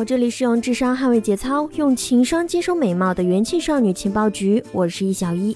好，这里是用智商捍卫节操，用情商接收美貌的元气少女情报局，我是易小一。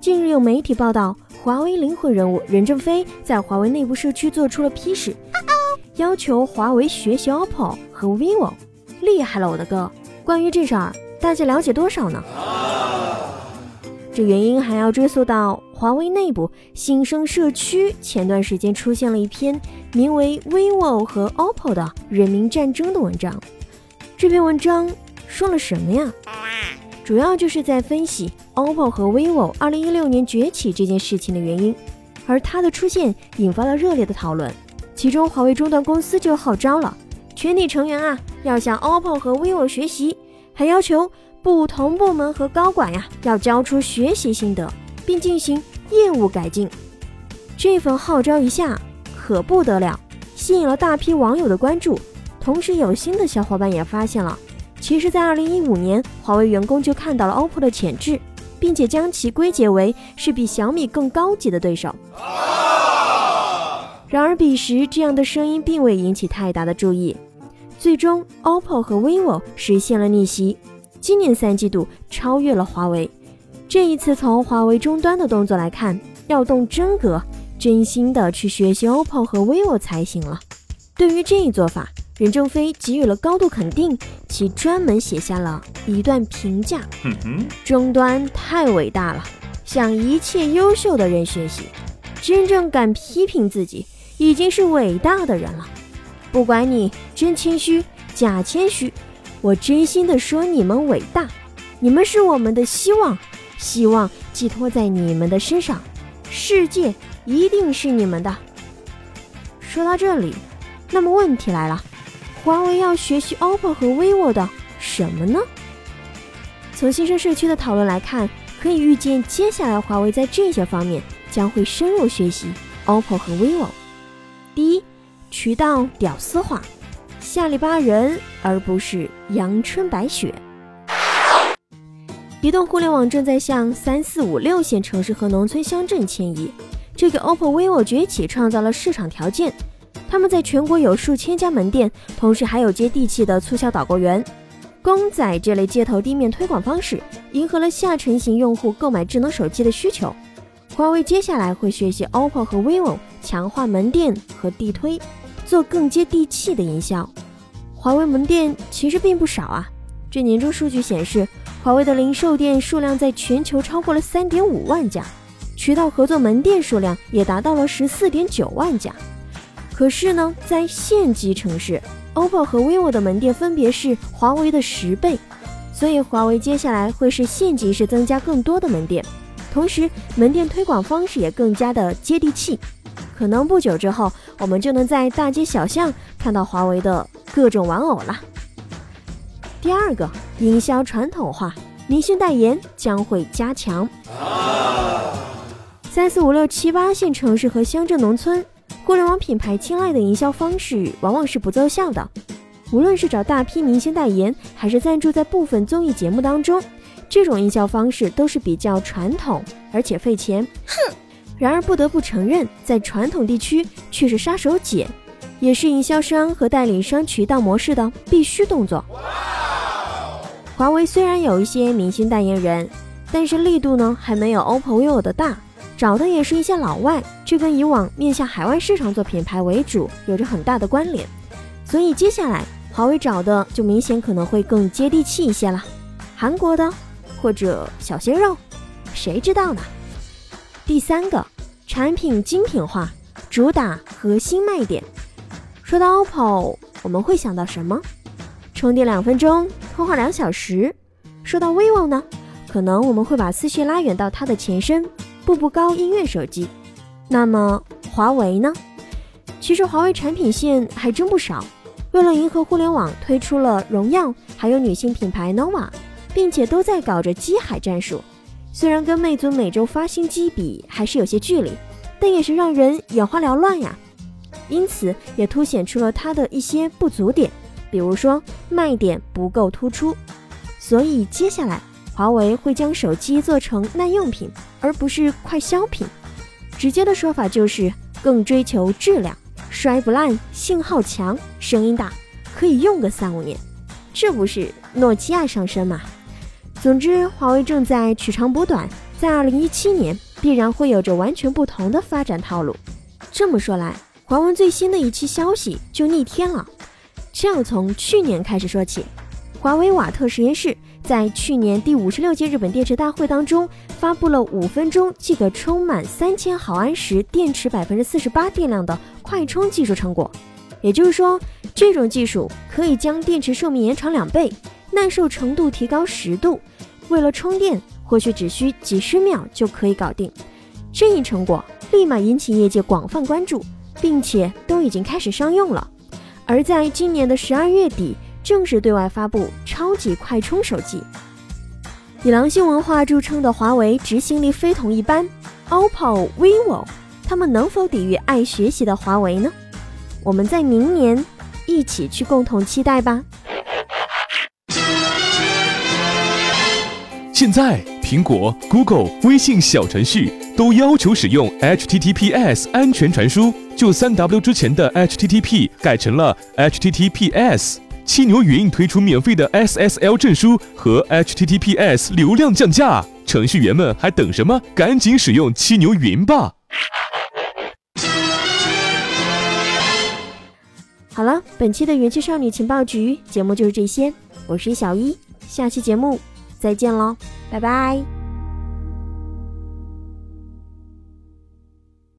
近日有媒体报道，华为灵魂人物任正非在华为内部社区做出了批示，要求华为学习 OPPO 和 vivo。厉害了，我的哥！关于这事儿，大家了解多少呢？这原因还要追溯到华为内部新生社区，前段时间出现了一篇名为《vivo 和 OPPO 的人民战争》的文章。这篇文章说了什么呀？主要就是在分析 OPPO 和 vivo 2016年崛起这件事情的原因，而它的出现引发了热烈的讨论。其中，华为终端公司就号召了全体成员啊，要向 OPPO 和 vivo 学习，还要求。不同部门和高管呀，要交出学习心得，并进行业务改进。这份号召一下可不得了，吸引了大批网友的关注。同时，有心的小伙伴也发现了，其实，在二零一五年，华为员工就看到了 OPPO 的潜质，并且将其归结为是比小米更高级的对手。然而，彼时这样的声音并未引起太大的注意。最终，OPPO 和 vivo 实现了逆袭。今年三季度超越了华为，这一次从华为终端的动作来看，要动真格，真心的去学习 OPPO 和 vivo 才行了。对于这一做法，任正非给予了高度肯定，其专门写下了一段评价：终端太伟大了，向一切优秀的人学习。真正敢批评自己，已经是伟大的人了。不管你真谦虚假谦虚。我真心的说，你们伟大，你们是我们的希望，希望寄托在你们的身上，世界一定是你们的。说到这里，那么问题来了，华为要学习 OPPO 和 vivo 的什么呢？从新生社区的讨论来看，可以预见，接下来华为在这些方面将会深入学习 OPPO 和 vivo。第一，渠道屌丝化。下里巴人，而不是阳春白雪。移动互联网正在向三四五六线城市和农村乡镇迁移，这给 OPPO、vivo 崛起创造了市场条件。他们在全国有数千家门店，同时还有接地气的促销导购员。公仔这类街头地面推广方式，迎合了下沉型用户购买智能手机的需求。华为接下来会学习 OPPO 和 vivo，强化门店和地推，做更接地气的营销。华为门店其实并不少啊，这年终数据显示，华为的零售店数量在全球超过了三点五万家，渠道合作门店数量也达到了十四点九万家。可是呢，在县级城市，OPPO 和 vivo 的门店分别是华为的十倍，所以华为接下来会是县级市增加更多的门店，同时门店推广方式也更加的接地气，可能不久之后，我们就能在大街小巷看到华为的。各种玩偶了。第二个，营销传统化，明星代言将会加强。三四五六七八线城市和乡镇农村，互联网品牌青睐的营销方式往往是不奏效的。无论是找大批明星代言，还是赞助在部分综艺节目当中，这种营销方式都是比较传统，而且费钱。哼！然而不得不承认，在传统地区却是杀手锏。也是营销商和代理商渠道模式的必须动作。华为虽然有一些明星代言人，但是力度呢还没有 OPPO、vivo 的大，找的也是一些老外，这跟以往面向海外市场做品牌为主有着很大的关联。所以接下来华为找的就明显可能会更接地气一些了，韩国的或者小鲜肉，谁知道呢？第三个，产品精品化，主打核心卖点。说到 OPPO，我们会想到什么？充电两分钟，通话两小时。说到 vivo 呢，可能我们会把思绪拉远到它的前身——步步高音乐手机。那么华为呢？其实华为产品线还真不少。为了迎合互联网，推出了荣耀，还有女性品牌 nova。并且都在搞着机海战术。虽然跟魅族每周发新机比还是有些距离，但也是让人眼花缭乱呀。因此也凸显出了它的一些不足点，比如说卖点不够突出。所以接下来华为会将手机做成耐用品，而不是快消品。直接的说法就是更追求质量，摔不烂，信号强，声音大，可以用个三五年。这不是诺基亚上身吗？总之，华为正在取长补短，在二零一七年必然会有着完全不同的发展套路。这么说来，华为最新的一期消息就逆天了。这要从去年开始说起，华为瓦特实验室在去年第五十六届日本电池大会当中发布了五分钟即可充满三千毫安时电池百分之四十八电量的快充技术成果。也就是说，这种技术可以将电池寿命延长两倍，耐受程度提高十度。为了充电，或许只需几十秒就可以搞定。这一成果立马引起业界广泛关注，并且都已经开始商用了。而在今年的十二月底，正式对外发布超级快充手机。以狼性文化著称的华为，执行力非同一般。OPPO、vivo，他们能否抵御爱学习的华为呢？我们在明年一起去共同期待吧。现在，苹果、Google、微信小程序都要求使用 HTTPS 安全传输，就三 W 之前的 HTTP 改成了 HTTPS。七牛云推出免费的 SSL 证书和 HTTPS 流量降价，程序员们还等什么？赶紧使用七牛云吧！好了，本期的元气少女情报局节目就是这些，我是小一，下期节目再见喽，拜拜。